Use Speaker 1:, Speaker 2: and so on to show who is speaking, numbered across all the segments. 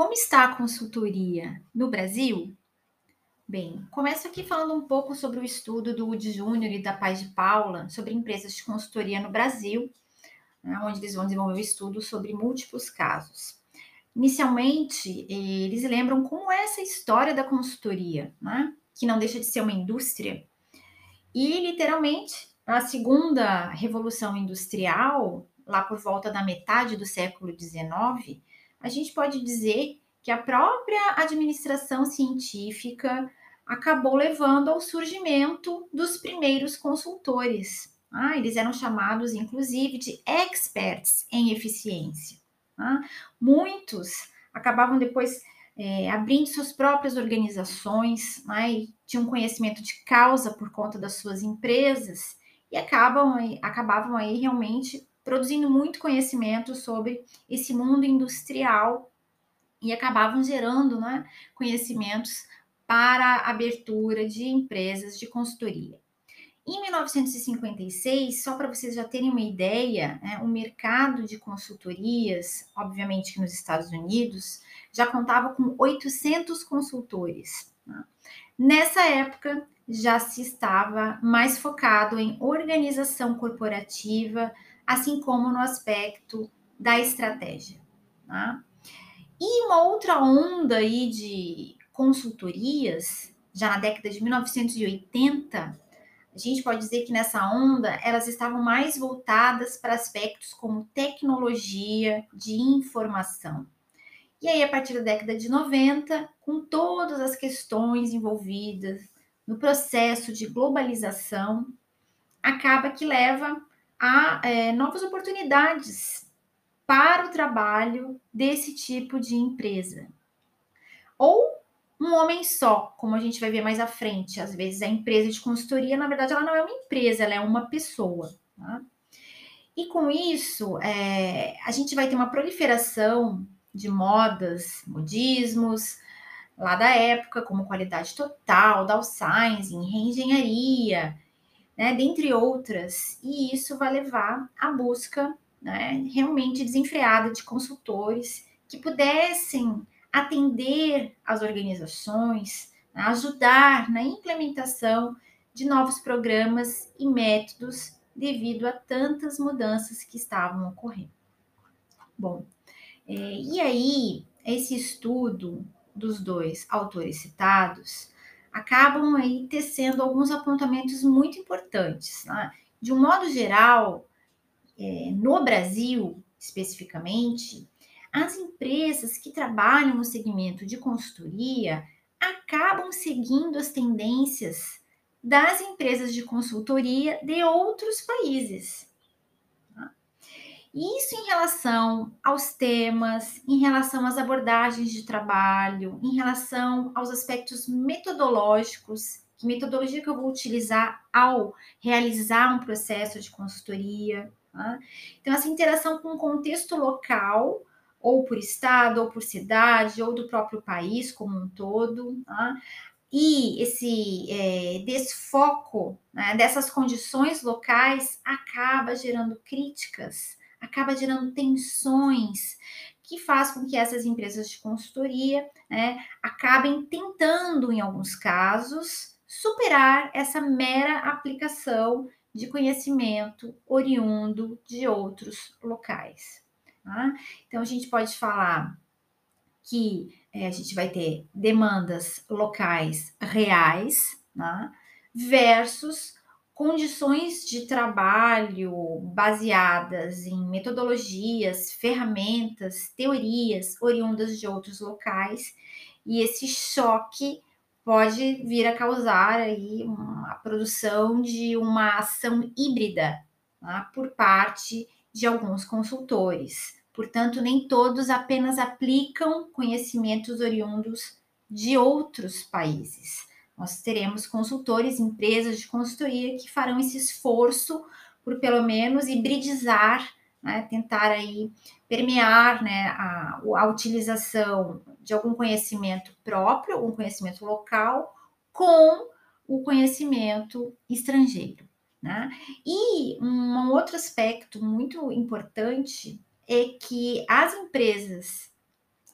Speaker 1: como está a consultoria no Brasil? Bem, começo aqui falando um pouco sobre o estudo do Wood Júnior e da Paz de Paula sobre empresas de consultoria no Brasil, né, onde eles vão desenvolver um estudo sobre múltiplos casos. Inicialmente, eles lembram como é essa história da consultoria, né, que não deixa de ser uma indústria. E, literalmente, a segunda revolução industrial, lá por volta da metade do século XIX, a gente pode dizer que a própria administração científica acabou levando ao surgimento dos primeiros consultores. Ah, eles eram chamados, inclusive, de experts em eficiência. Ah, muitos acabavam depois é, abrindo suas próprias organizações, né, e tinham conhecimento de causa por conta das suas empresas e acabam, acabavam aí realmente produzindo muito conhecimento sobre esse mundo industrial e acabavam gerando né, conhecimentos para a abertura de empresas de consultoria. Em 1956, só para vocês já terem uma ideia, né, o mercado de consultorias, obviamente que nos Estados Unidos, já contava com 800 consultores. Né? Nessa época, já se estava mais focado em organização corporativa, assim como no aspecto da estratégia. Tá? E uma outra onda aí de consultorias, já na década de 1980, a gente pode dizer que nessa onda elas estavam mais voltadas para aspectos como tecnologia de informação. E aí, a partir da década de 90, com todas as questões envolvidas no processo de globalização, acaba que leva a é, novas oportunidades para o trabalho desse tipo de empresa. Ou um homem só, como a gente vai ver mais à frente. Às vezes a empresa de consultoria, na verdade, ela não é uma empresa, ela é uma pessoa. Tá? E com isso, é, a gente vai ter uma proliferação de modas, modismos, lá da época, como qualidade total, downsizing, reengenharia, né, dentre outras. E isso vai levar à busca né, realmente desenfreada de consultores que pudessem atender as organizações, né, ajudar na implementação de novos programas e métodos devido a tantas mudanças que estavam ocorrendo. Bom, é, e aí, esse estudo dos dois autores citados acabam aí tecendo alguns apontamentos muito importantes. Né? De um modo geral, é, no Brasil, especificamente, as empresas que trabalham no segmento de consultoria acabam seguindo as tendências das empresas de consultoria de outros países. Isso em relação aos temas, em relação às abordagens de trabalho, em relação aos aspectos metodológicos, que metodologia que eu vou utilizar ao realizar um processo de consultoria. Tá? Então, essa interação com o contexto local ou por estado, ou por cidade, ou do próprio país como um todo. Tá? E esse é, desfoco né, dessas condições locais acaba gerando críticas, acaba gerando tensões, que faz com que essas empresas de consultoria né, acabem tentando, em alguns casos, superar essa mera aplicação de conhecimento oriundo de outros locais. Tá? Então, a gente pode falar que é, a gente vai ter demandas locais reais, né? versus condições de trabalho baseadas em metodologias, ferramentas, teorias oriundas de outros locais, e esse choque pode vir a causar aí uma, a produção de uma ação híbrida tá? por parte de alguns consultores. Portanto, nem todos apenas aplicam conhecimentos oriundos de outros países. Nós teremos consultores, empresas de consultoria que farão esse esforço por pelo menos hibridizar, né, tentar aí permear né, a, a utilização de algum conhecimento próprio, algum conhecimento local, com o conhecimento estrangeiro. Né? E um outro aspecto muito importante é que as empresas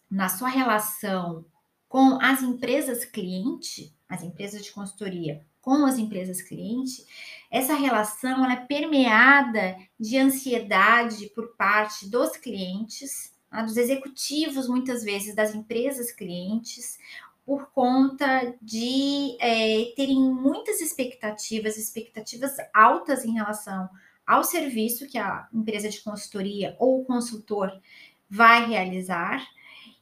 Speaker 1: na sua relação com as empresas cliente, as empresas de consultoria com as empresas cliente, essa relação ela é permeada de ansiedade por parte dos clientes, tá? dos executivos, muitas vezes, das empresas clientes, por conta de é, terem muitas expectativas, expectativas altas em relação ao serviço que a empresa de consultoria ou o consultor vai realizar,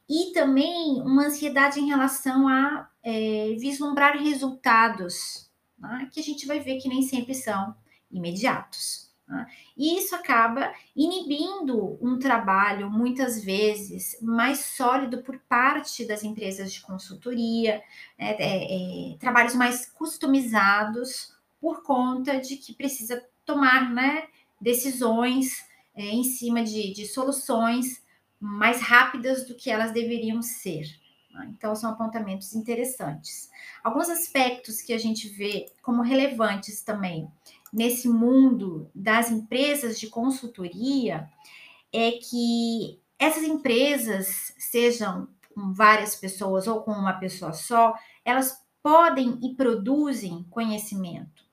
Speaker 1: e também uma ansiedade em relação a é, vislumbrar resultados, né, que a gente vai ver que nem sempre são imediatos. Né? E isso acaba inibindo um trabalho, muitas vezes, mais sólido por parte das empresas de consultoria, né, é, é, trabalhos mais customizados, por conta de que precisa tomar né, decisões é, em cima de, de soluções mais rápidas do que elas deveriam ser. Né? Então, são apontamentos interessantes. Alguns aspectos que a gente vê como relevantes também nesse mundo das empresas de consultoria é que essas empresas, sejam com várias pessoas ou com uma pessoa só, elas podem e produzem conhecimento.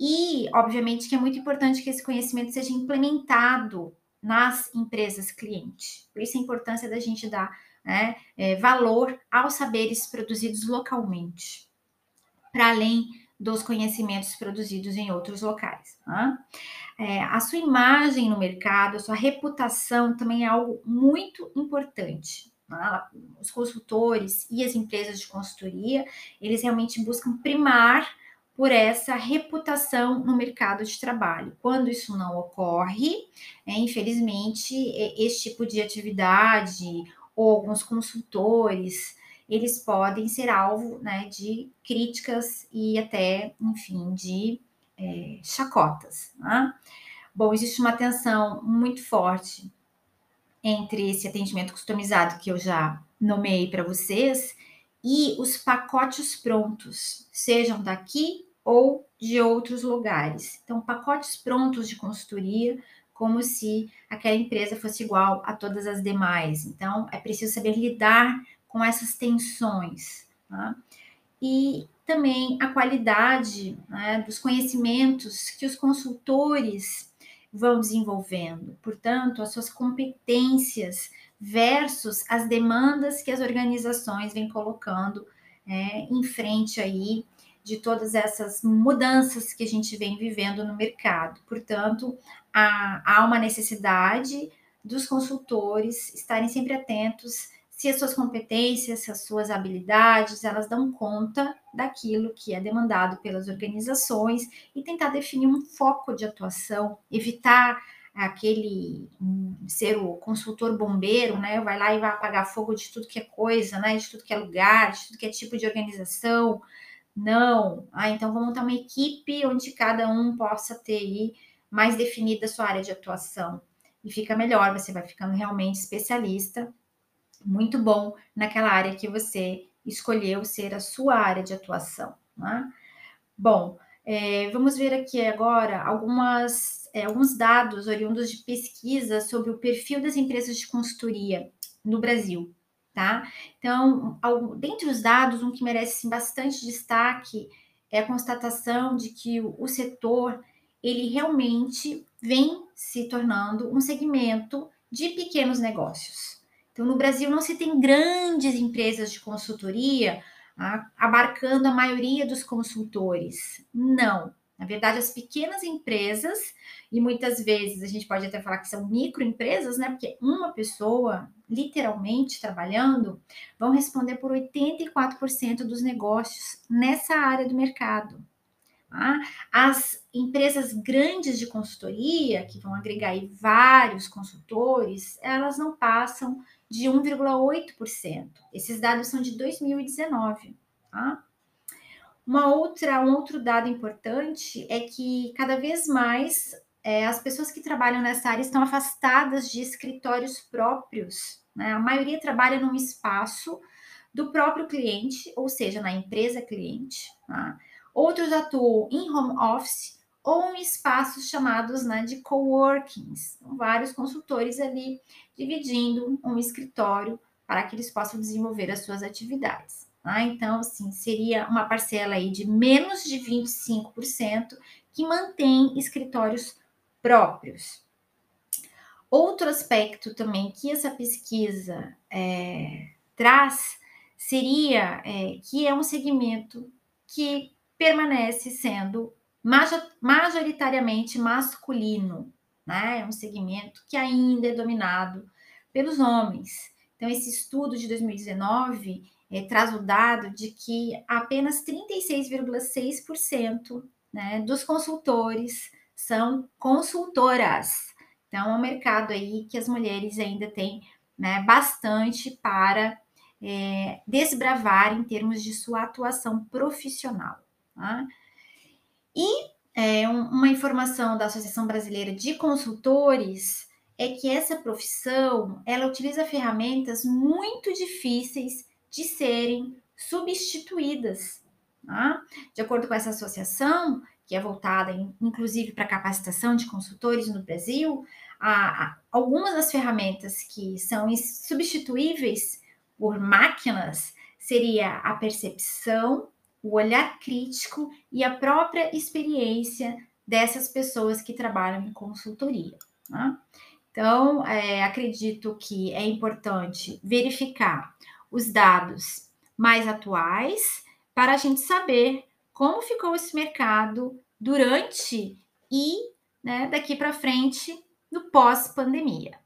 Speaker 1: E, obviamente, que é muito importante que esse conhecimento seja implementado nas empresas clientes. Por isso a importância da gente dar né, é, valor aos saberes produzidos localmente, para além dos conhecimentos produzidos em outros locais. Né? É, a sua imagem no mercado, a sua reputação também é algo muito importante. Os consultores e as empresas de consultoria, eles realmente buscam primar por essa reputação no mercado de trabalho. Quando isso não ocorre, é, infelizmente, esse tipo de atividade ou alguns consultores, eles podem ser alvo né, de críticas e até, enfim, de é, chacotas. Né? Bom, existe uma tensão muito forte entre esse atendimento customizado que eu já nomeei para vocês e os pacotes prontos, sejam daqui ou de outros lugares. Então, pacotes prontos de consultoria, como se aquela empresa fosse igual a todas as demais. Então, é preciso saber lidar com essas tensões. Tá? E também a qualidade né, dos conhecimentos que os consultores vão desenvolvendo. Portanto, as suas competências versus as demandas que as organizações vêm colocando é, em frente aí de todas essas mudanças que a gente vem vivendo no mercado. Portanto, há, há uma necessidade dos consultores estarem sempre atentos se as suas competências, se as suas habilidades, elas dão conta daquilo que é demandado pelas organizações e tentar definir um foco de atuação, evitar aquele ser o consultor bombeiro, né? Vai lá e vai apagar fogo de tudo que é coisa, né? De tudo que é lugar, de tudo que é tipo de organização. Não. Ah, então vamos montar uma equipe onde cada um possa ter aí mais definida a sua área de atuação. E fica melhor, você vai ficando realmente especialista, muito bom naquela área que você escolheu ser a sua área de atuação. Né? Bom, é, vamos ver aqui agora algumas, é, alguns dados oriundos de pesquisa sobre o perfil das empresas de consultoria no Brasil tá? Então, ao, dentre os dados, um que merece bastante destaque é a constatação de que o, o setor ele realmente vem se tornando um segmento de pequenos negócios. Então, no Brasil não se tem grandes empresas de consultoria ah, abarcando a maioria dos consultores. Não. Na verdade, as pequenas empresas, e muitas vezes a gente pode até falar que são microempresas, né? Porque uma pessoa, literalmente trabalhando, vão responder por 84% dos negócios nessa área do mercado. Tá? As empresas grandes de consultoria, que vão agregar aí vários consultores, elas não passam de 1,8%. Esses dados são de 2019. Tá? Uma outra, um outro dado importante é que cada vez mais é, as pessoas que trabalham nessa área estão afastadas de escritórios próprios. Né? A maioria trabalha num espaço do próprio cliente, ou seja, na empresa cliente. Tá? Outros atuam em home office ou em espaços chamados né, de coworkings. Então, vários consultores ali dividindo um escritório para que eles possam desenvolver as suas atividades. Tá? Então, assim, seria uma parcela aí de menos de 25% que mantém escritórios próprios. Outro aspecto também que essa pesquisa é, traz seria é, que é um segmento que permanece sendo majoritariamente masculino, né? É um segmento que ainda é dominado pelos homens. Então, esse estudo de 2019 é, traz o dado de que apenas 36,6% né, dos consultores são consultoras. Então, é um mercado aí que as mulheres ainda têm né, bastante para é, desbravar em termos de sua atuação profissional. Tá? E é, um, uma informação da Associação Brasileira de Consultores é que essa profissão ela utiliza ferramentas muito difíceis de serem substituídas. Tá? De acordo com essa associação, que é voltada inclusive para capacitação de consultores no Brasil, algumas das ferramentas que são substituíveis por máquinas seria a percepção, o olhar crítico e a própria experiência dessas pessoas que trabalham em consultoria. Né? Então, é, acredito que é importante verificar os dados mais atuais para a gente saber como ficou esse mercado durante e né, daqui para frente no pós-pandemia.